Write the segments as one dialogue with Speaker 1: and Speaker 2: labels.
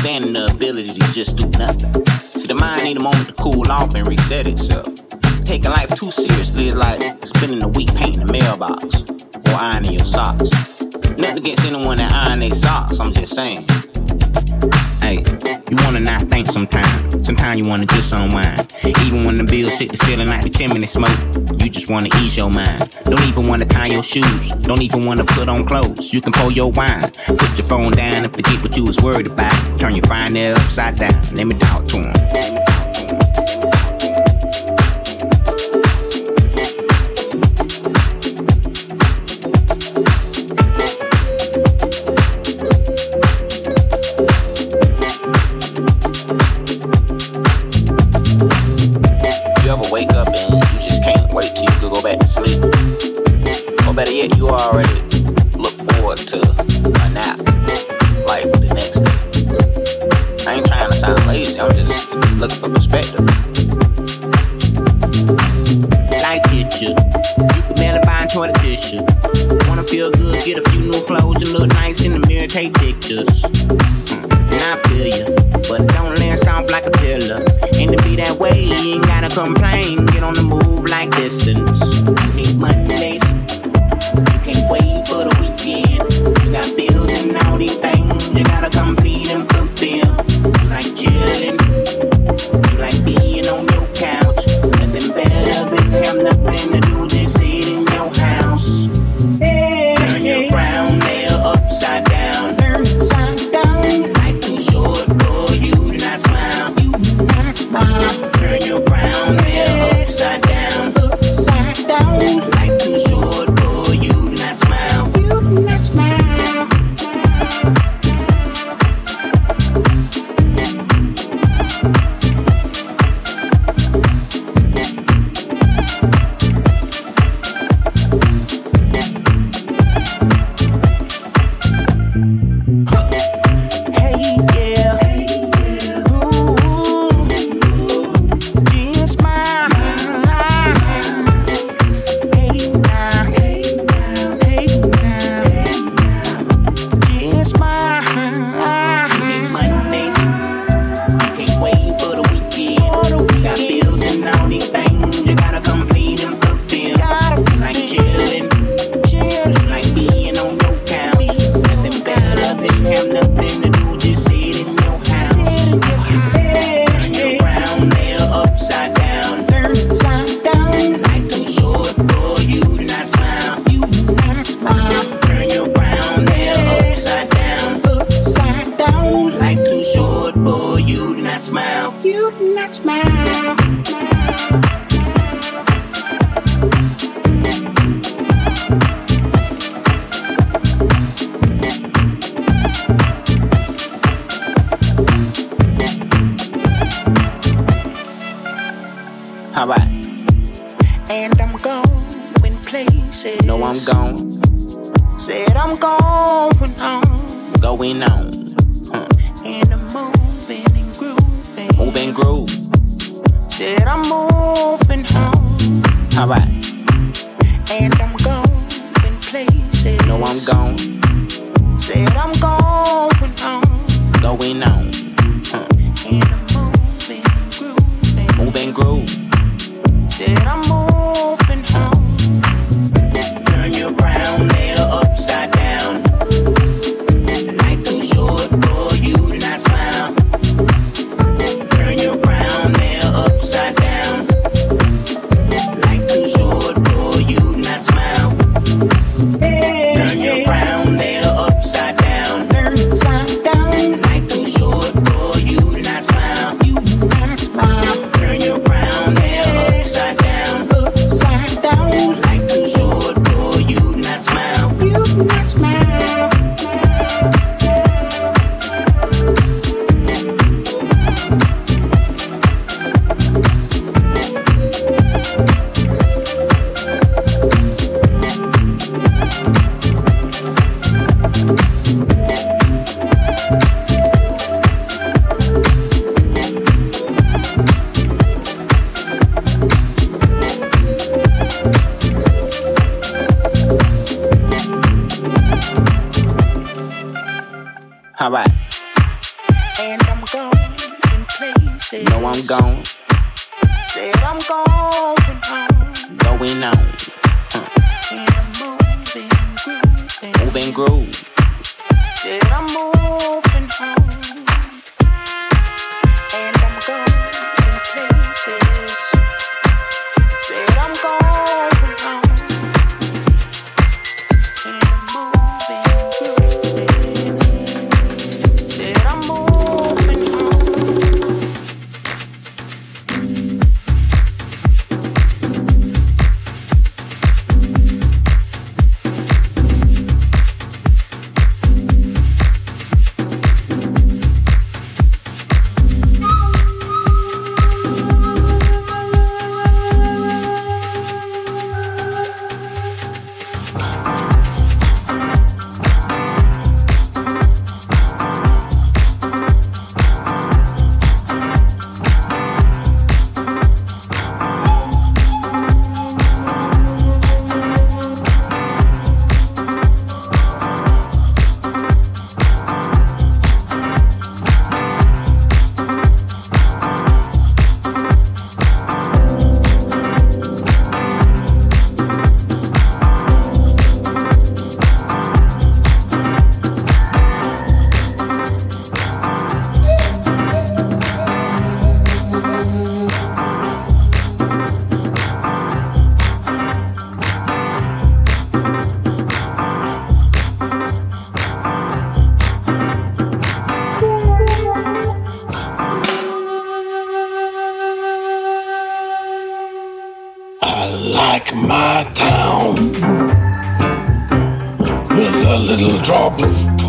Speaker 1: understanding the ability to just do nothing. See, the mind need a moment to cool off and reset itself. Taking life too seriously is like spending a week painting a mailbox or ironing your socks. Nothing against anyone that iron their socks, I'm just saying. Hey, you wanna not think sometimes. Sometimes you wanna just unwind. Even when the bills sit the ceiling like the chimney smoke, you just wanna ease your mind. Don't even wanna tie your shoes. Don't even wanna put on clothes. You can pour your wine. Put your phone down and forget what you was worried about. Turn your fine upside down. Let me talk to him.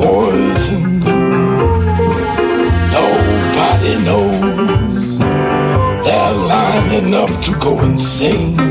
Speaker 2: poison. Nobody knows. They're lining up to go insane.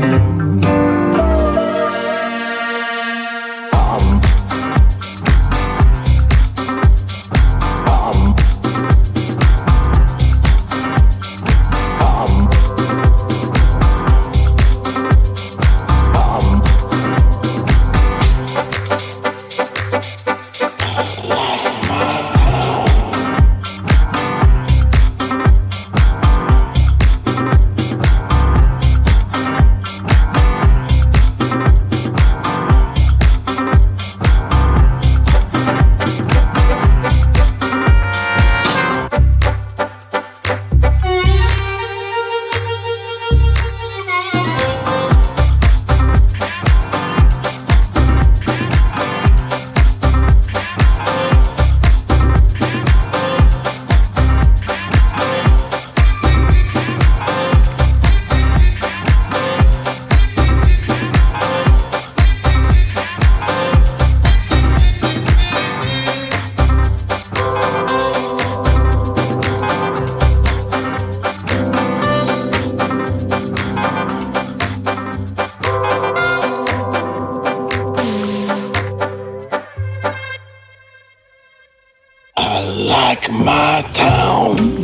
Speaker 2: my town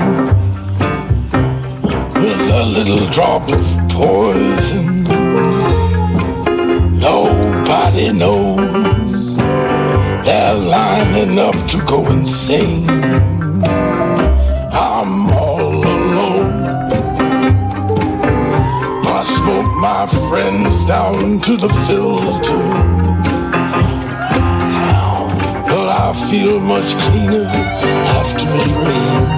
Speaker 2: with a little drop of poison. Nobody knows they're lining up to go insane. I'm all alone. I smoke my friends down to the filter. I feel much cleaner after it rains.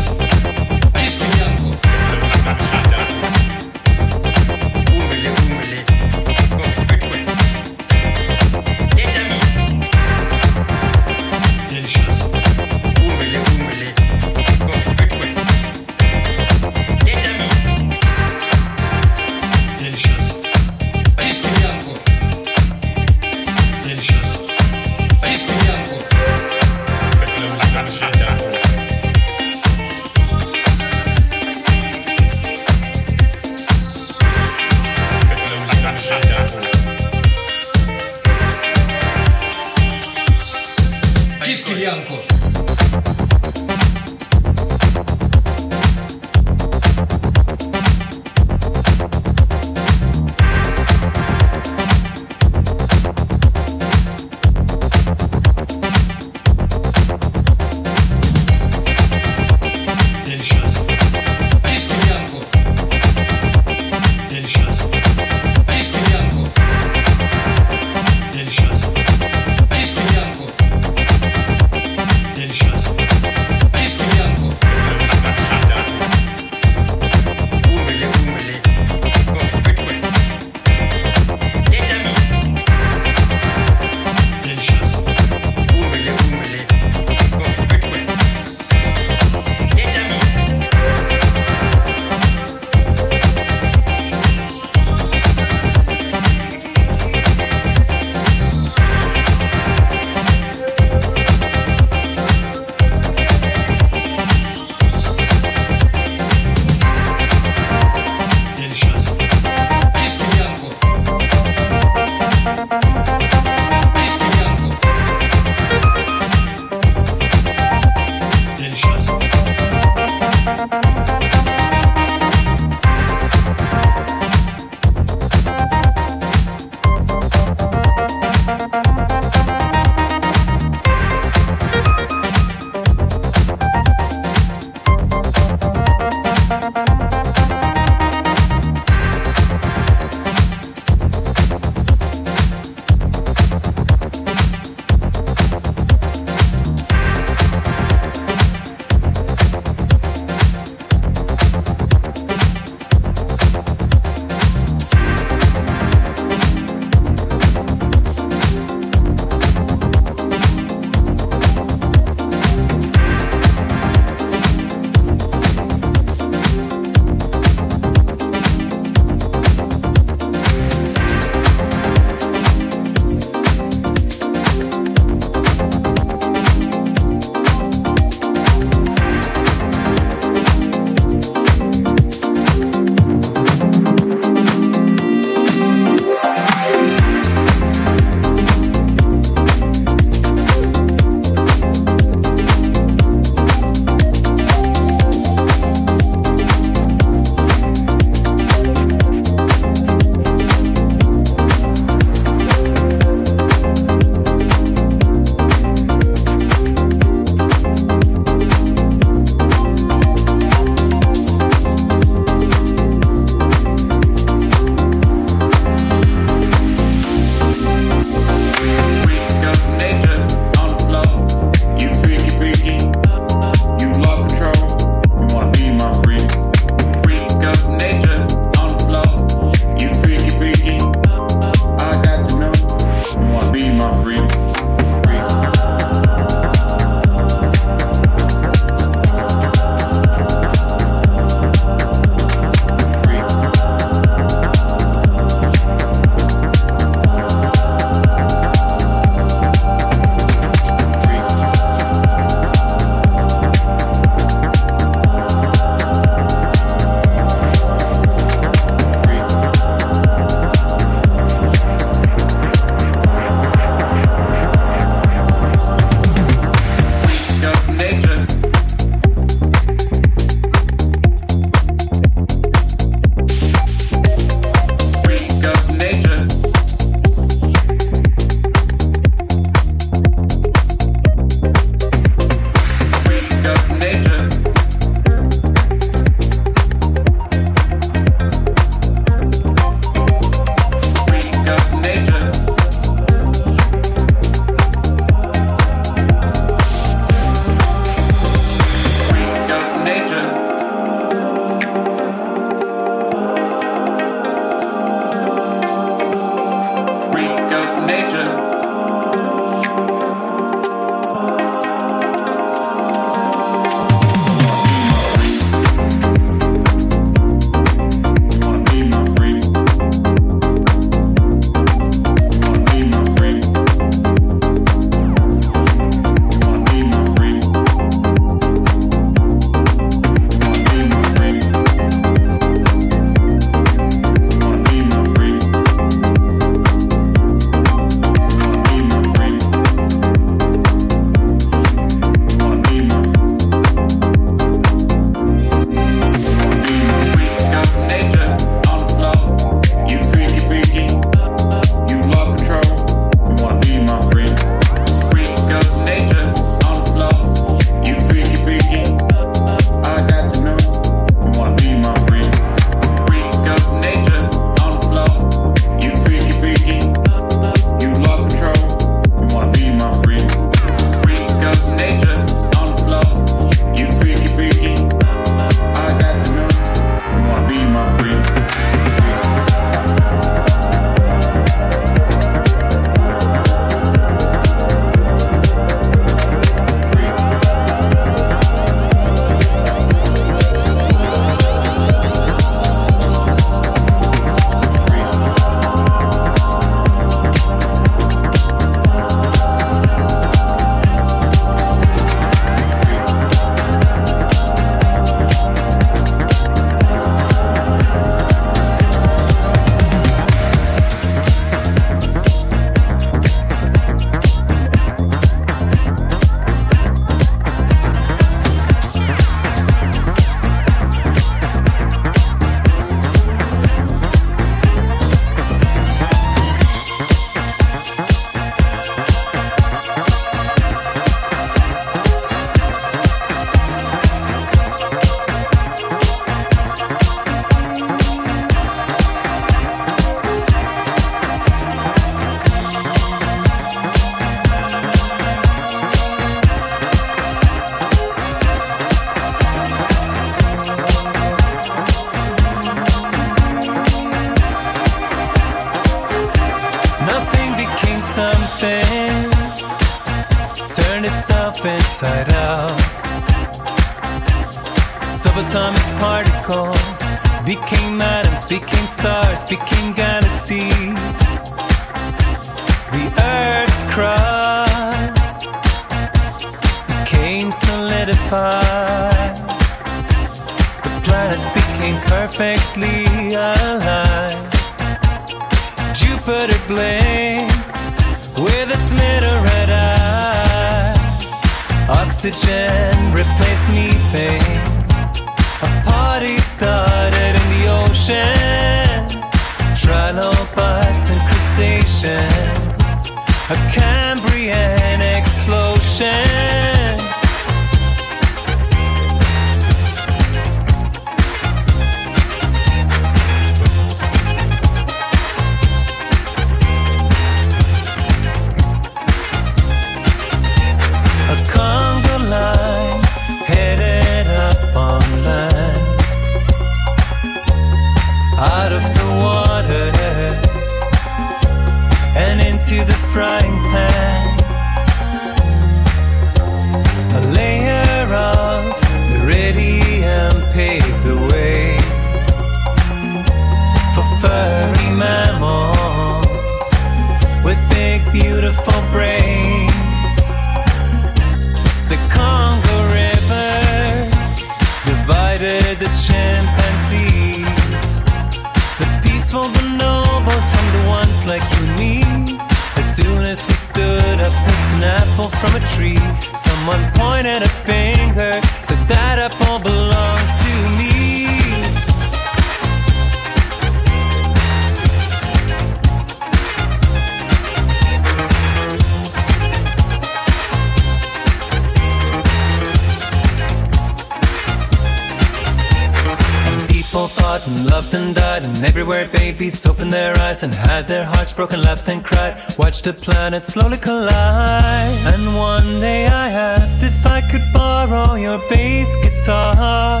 Speaker 3: And
Speaker 4: had their hearts broken, laughed and cried. Watched the planet slowly collide. And one day I asked if I could borrow your bass guitar.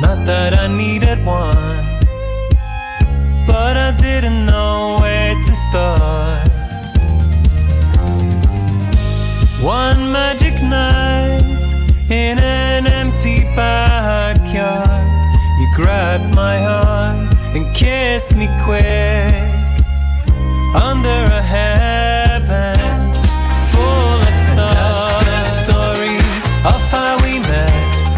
Speaker 4: Not that I needed one, but I didn't know where to start. One magic night in an empty backyard, you grabbed my arm kissed me quick under a heaven full of stars. The story of how we met,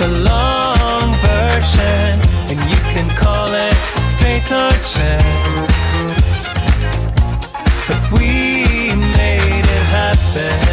Speaker 4: the long version, and you can call it fate or chance. But we made it happen.